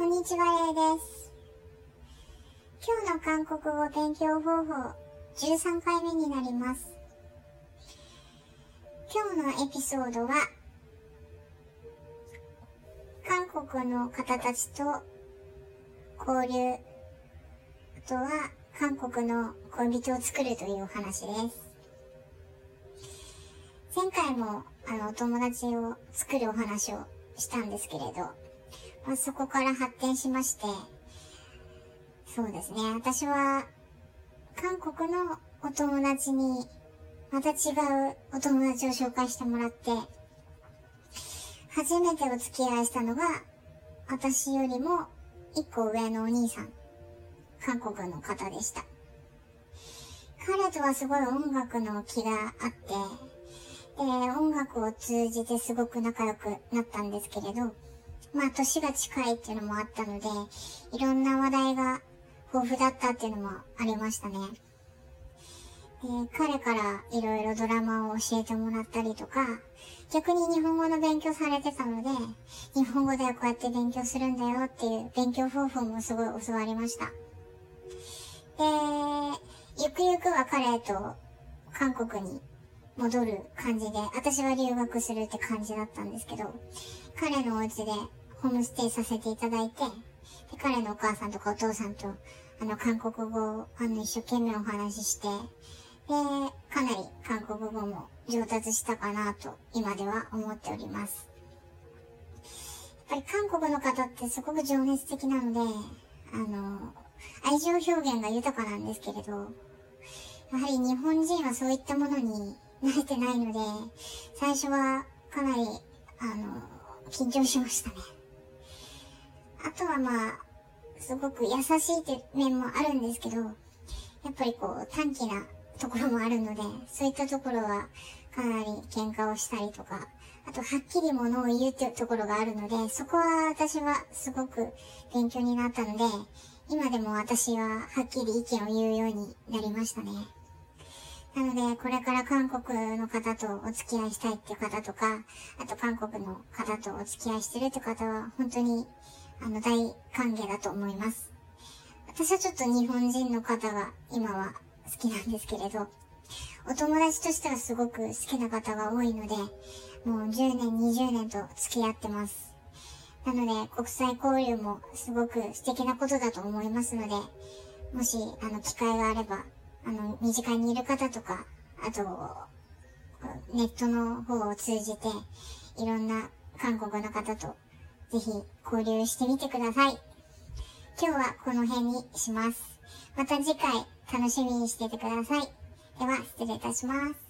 こんにちは、れいです。今日の韓国語勉強方法13回目になります。今日のエピソードは、韓国の方たちと交流、あとは韓国の恋人を作るというお話です。前回もあのお友達を作るお話をしたんですけれど、まあ、そこから発展しまして、そうですね、私は韓国のお友達にまた違うお友達を紹介してもらって、初めてお付き合いしたのが私よりも一個上のお兄さん、韓国の方でした。彼とはすごい音楽の気があって、で、音楽を通じてすごく仲良くなったんですけれど、まあ、年が近いっていうのもあったので、いろんな話題が豊富だったっていうのもありましたね。で、彼からいろいろドラマを教えてもらったりとか、逆に日本語の勉強されてたので、日本語ではこうやって勉強するんだよっていう勉強方法もすごい教わりました。で、ゆくゆくは彼と韓国に戻る感じで、私は留学するって感じだったんですけど、彼のお家でホームステイさせていただいて、で彼のお母さんとかお父さんと、あの、韓国語を、あの、一生懸命お話しして、で、かなり韓国語も上達したかなと、今では思っております。やっぱり韓国の方ってすごく情熱的なので、あの、愛情表現が豊かなんですけれど、やはり日本人はそういったものに慣れてないので、最初はかなり、あの、緊張しましたね。あとはまあ、すごく優しいって面もあるんですけど、やっぱりこう短気なところもあるので、そういったところはかなり喧嘩をしたりとか、あとはっきりものを言うっていうところがあるので、そこは私はすごく勉強になったので、今でも私ははっきり意見を言うようになりましたね。なので、これから韓国の方とお付き合いしたいっていう方とか、あと韓国の方とお付き合いしてるって方は、本当に、あの、大歓迎だと思います。私はちょっと日本人の方が今は好きなんですけれど、お友達としてはすごく好きな方が多いので、もう10年、20年と付き合ってます。なので、国際交流もすごく素敵なことだと思いますので、もし、あの、機会があれば、あの、身近にいる方とか、あと、ネットの方を通じて、いろんな韓国の方と、ぜひ交流してみてください。今日はこの辺にします。また次回楽しみにしててください。では、失礼いたします。